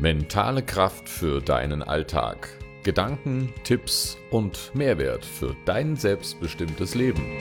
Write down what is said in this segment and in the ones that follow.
Mentale Kraft für deinen Alltag. Gedanken, Tipps und Mehrwert für dein selbstbestimmtes Leben.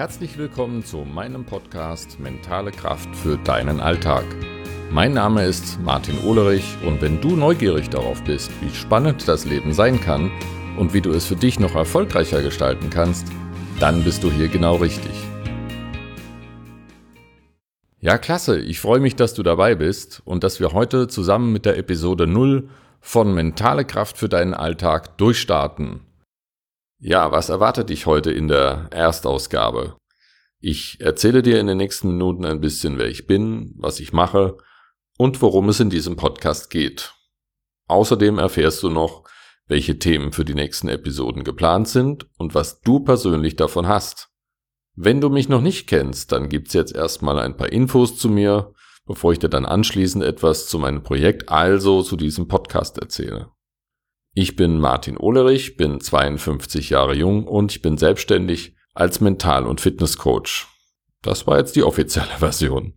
Herzlich willkommen zu meinem Podcast Mentale Kraft für deinen Alltag. Mein Name ist Martin Ohlerich und wenn du neugierig darauf bist, wie spannend das Leben sein kann und wie du es für dich noch erfolgreicher gestalten kannst, dann bist du hier genau richtig. Ja, klasse, ich freue mich, dass du dabei bist und dass wir heute zusammen mit der Episode 0 von Mentale Kraft für deinen Alltag durchstarten. Ja, was erwartet dich heute in der Erstausgabe? Ich erzähle dir in den nächsten Minuten ein bisschen, wer ich bin, was ich mache und worum es in diesem Podcast geht. Außerdem erfährst du noch, welche Themen für die nächsten Episoden geplant sind und was du persönlich davon hast. Wenn du mich noch nicht kennst, dann gibt's jetzt erstmal ein paar Infos zu mir, bevor ich dir dann anschließend etwas zu meinem Projekt, also zu diesem Podcast erzähle. Ich bin Martin Ohlerich, bin 52 Jahre jung und ich bin selbstständig als Mental- und Fitnesscoach. Das war jetzt die offizielle Version.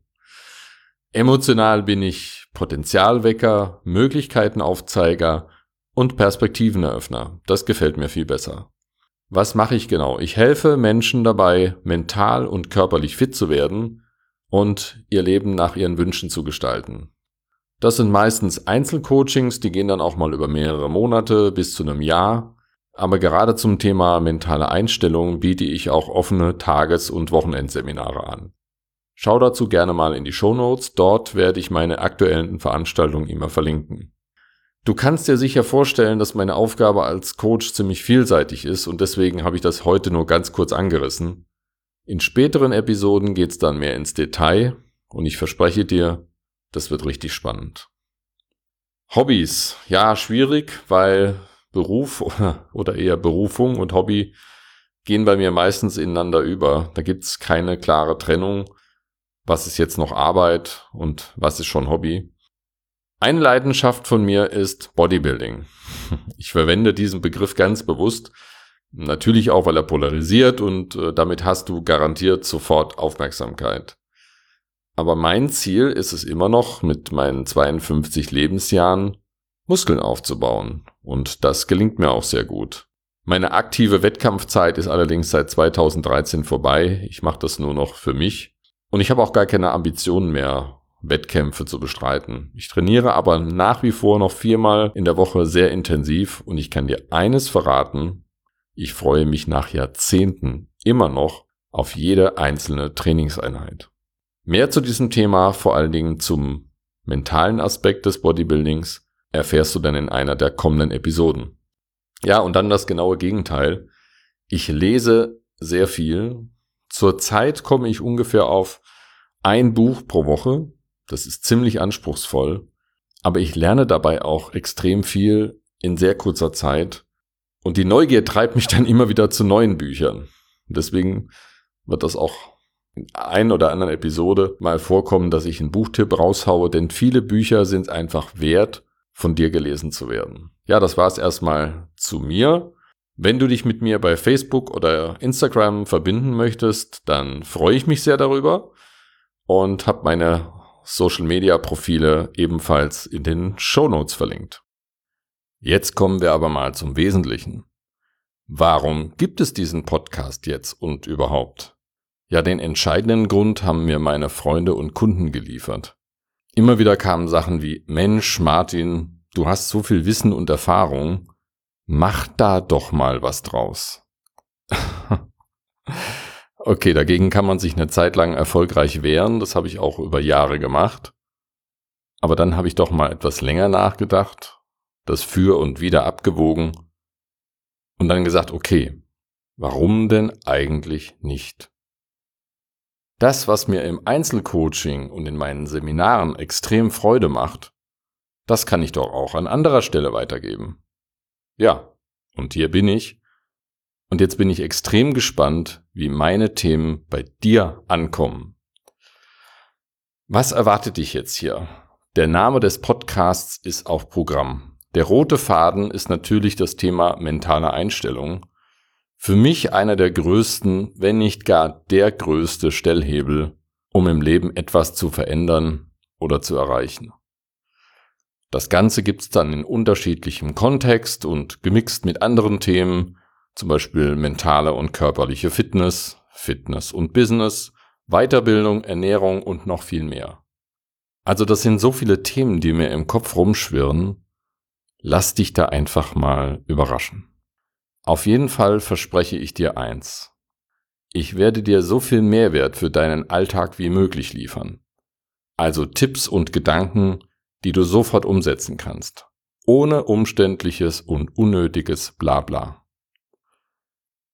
Emotional bin ich Potenzialwecker, Möglichkeitenaufzeiger und Perspektiveneröffner. Das gefällt mir viel besser. Was mache ich genau? Ich helfe Menschen dabei, mental und körperlich fit zu werden und ihr Leben nach ihren Wünschen zu gestalten. Das sind meistens Einzelcoachings, die gehen dann auch mal über mehrere Monate bis zu einem Jahr. Aber gerade zum Thema mentale Einstellung biete ich auch offene Tages- und Wochenendseminare an. Schau dazu gerne mal in die Show Notes. dort werde ich meine aktuellen Veranstaltungen immer verlinken. Du kannst dir sicher vorstellen, dass meine Aufgabe als Coach ziemlich vielseitig ist und deswegen habe ich das heute nur ganz kurz angerissen. In späteren Episoden geht's dann mehr ins Detail und ich verspreche dir, das wird richtig spannend. Hobbys. Ja, schwierig, weil Beruf oder eher Berufung und Hobby gehen bei mir meistens ineinander über. Da gibt's keine klare Trennung. Was ist jetzt noch Arbeit und was ist schon Hobby? Eine Leidenschaft von mir ist Bodybuilding. Ich verwende diesen Begriff ganz bewusst. Natürlich auch, weil er polarisiert und äh, damit hast du garantiert sofort Aufmerksamkeit. Aber mein Ziel ist es immer noch, mit meinen 52 Lebensjahren Muskeln aufzubauen. Und das gelingt mir auch sehr gut. Meine aktive Wettkampfzeit ist allerdings seit 2013 vorbei. Ich mache das nur noch für mich. Und ich habe auch gar keine Ambitionen mehr, Wettkämpfe zu bestreiten. Ich trainiere aber nach wie vor noch viermal in der Woche sehr intensiv und ich kann dir eines verraten. Ich freue mich nach Jahrzehnten immer noch auf jede einzelne Trainingseinheit. Mehr zu diesem Thema, vor allen Dingen zum mentalen Aspekt des Bodybuildings, erfährst du dann in einer der kommenden Episoden. Ja, und dann das genaue Gegenteil. Ich lese sehr viel. Zurzeit komme ich ungefähr auf ein Buch pro Woche. Das ist ziemlich anspruchsvoll. Aber ich lerne dabei auch extrem viel in sehr kurzer Zeit. Und die Neugier treibt mich dann immer wieder zu neuen Büchern. Deswegen wird das auch in ein oder anderen Episode mal vorkommen, dass ich einen Buchtipp raushaue, denn viele Bücher sind einfach wert, von dir gelesen zu werden. Ja, das war's erstmal zu mir. Wenn du dich mit mir bei Facebook oder Instagram verbinden möchtest, dann freue ich mich sehr darüber und habe meine Social Media Profile ebenfalls in den Show Notes verlinkt. Jetzt kommen wir aber mal zum Wesentlichen. Warum gibt es diesen Podcast jetzt und überhaupt? Ja, den entscheidenden Grund haben mir meine Freunde und Kunden geliefert. Immer wieder kamen Sachen wie, Mensch, Martin, du hast so viel Wissen und Erfahrung, mach da doch mal was draus. okay, dagegen kann man sich eine Zeit lang erfolgreich wehren, das habe ich auch über Jahre gemacht. Aber dann habe ich doch mal etwas länger nachgedacht, das für und wieder abgewogen und dann gesagt, okay, warum denn eigentlich nicht? Das, was mir im Einzelcoaching und in meinen Seminaren extrem Freude macht, das kann ich doch auch an anderer Stelle weitergeben. Ja, und hier bin ich. Und jetzt bin ich extrem gespannt, wie meine Themen bei dir ankommen. Was erwartet dich jetzt hier? Der Name des Podcasts ist auch Programm. Der rote Faden ist natürlich das Thema mentale Einstellung. Für mich einer der größten, wenn nicht gar der größte Stellhebel, um im Leben etwas zu verändern oder zu erreichen. Das Ganze gibt's dann in unterschiedlichem Kontext und gemixt mit anderen Themen, zum Beispiel mentale und körperliche Fitness, Fitness und Business, Weiterbildung, Ernährung und noch viel mehr. Also das sind so viele Themen, die mir im Kopf rumschwirren. Lass dich da einfach mal überraschen. Auf jeden Fall verspreche ich dir eins. Ich werde dir so viel Mehrwert für deinen Alltag wie möglich liefern. Also Tipps und Gedanken, die du sofort umsetzen kannst, ohne umständliches und unnötiges Blabla.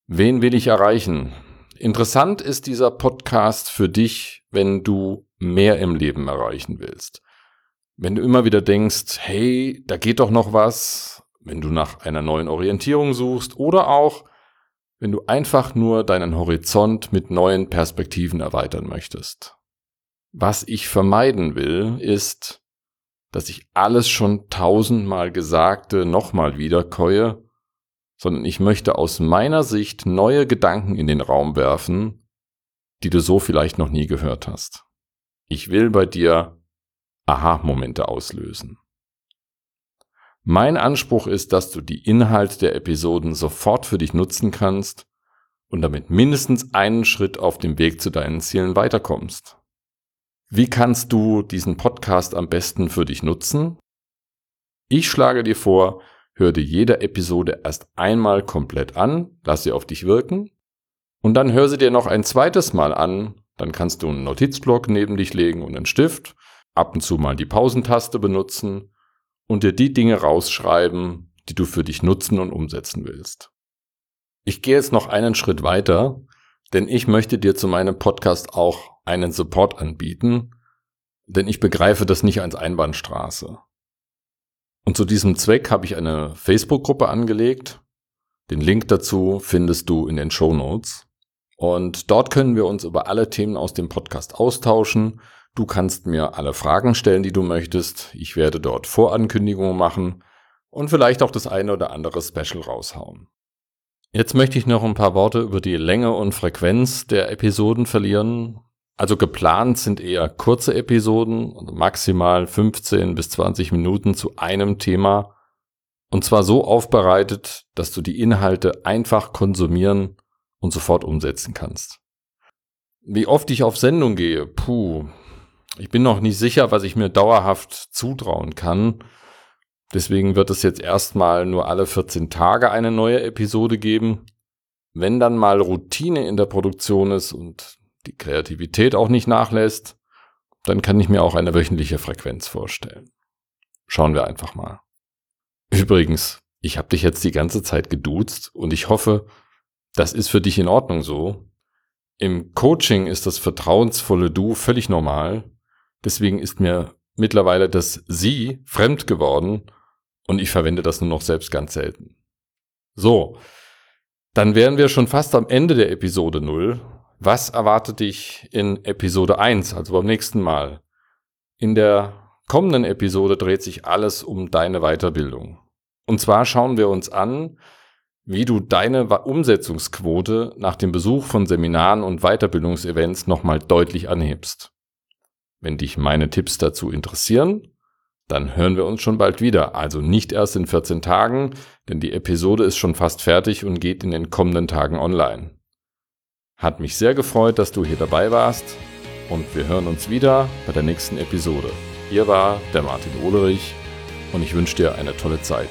Wen will ich erreichen? Interessant ist dieser Podcast für dich, wenn du mehr im Leben erreichen willst. Wenn du immer wieder denkst, hey, da geht doch noch was, wenn du nach einer neuen Orientierung suchst oder auch, wenn du einfach nur deinen Horizont mit neuen Perspektiven erweitern möchtest. Was ich vermeiden will, ist, dass ich alles schon tausendmal Gesagte nochmal wiederkäue, sondern ich möchte aus meiner Sicht neue Gedanken in den Raum werfen, die du so vielleicht noch nie gehört hast. Ich will bei dir Aha-Momente auslösen. Mein Anspruch ist, dass du die Inhalte der Episoden sofort für dich nutzen kannst und damit mindestens einen Schritt auf dem Weg zu deinen Zielen weiterkommst. Wie kannst du diesen Podcast am besten für dich nutzen? Ich schlage dir vor, hör dir jede Episode erst einmal komplett an, lass sie auf dich wirken und dann hör sie dir noch ein zweites Mal an, dann kannst du einen Notizblock neben dich legen und einen Stift, ab und zu mal die Pausentaste benutzen und dir die Dinge rausschreiben, die du für dich nutzen und umsetzen willst. Ich gehe jetzt noch einen Schritt weiter, denn ich möchte dir zu meinem Podcast auch einen Support anbieten, denn ich begreife das nicht als Einbahnstraße. Und zu diesem Zweck habe ich eine Facebook-Gruppe angelegt. Den Link dazu findest du in den Show Notes. Und dort können wir uns über alle Themen aus dem Podcast austauschen. Du kannst mir alle Fragen stellen, die du möchtest. Ich werde dort Vorankündigungen machen und vielleicht auch das eine oder andere Special raushauen. Jetzt möchte ich noch ein paar Worte über die Länge und Frequenz der Episoden verlieren. Also geplant sind eher kurze Episoden, also maximal 15 bis 20 Minuten zu einem Thema. Und zwar so aufbereitet, dass du die Inhalte einfach konsumieren und sofort umsetzen kannst. Wie oft ich auf Sendung gehe, puh, ich bin noch nicht sicher, was ich mir dauerhaft zutrauen kann. Deswegen wird es jetzt erstmal nur alle 14 Tage eine neue Episode geben. Wenn dann mal Routine in der Produktion ist und die Kreativität auch nicht nachlässt, dann kann ich mir auch eine wöchentliche Frequenz vorstellen. Schauen wir einfach mal. Übrigens, ich habe dich jetzt die ganze Zeit geduzt und ich hoffe, das ist für dich in Ordnung so. Im Coaching ist das vertrauensvolle Du völlig normal. Deswegen ist mir mittlerweile das Sie fremd geworden und ich verwende das nur noch selbst ganz selten. So, dann wären wir schon fast am Ende der Episode 0 was erwartet dich in Episode 1, also beim nächsten Mal? In der kommenden Episode dreht sich alles um deine Weiterbildung. Und zwar schauen wir uns an, wie du deine Umsetzungsquote nach dem Besuch von Seminaren und Weiterbildungsevents nochmal deutlich anhebst. Wenn dich meine Tipps dazu interessieren, dann hören wir uns schon bald wieder. Also nicht erst in 14 Tagen, denn die Episode ist schon fast fertig und geht in den kommenden Tagen online. Hat mich sehr gefreut, dass du hier dabei warst und wir hören uns wieder bei der nächsten Episode. Hier war der Martin Olerich und ich wünsche dir eine tolle Zeit.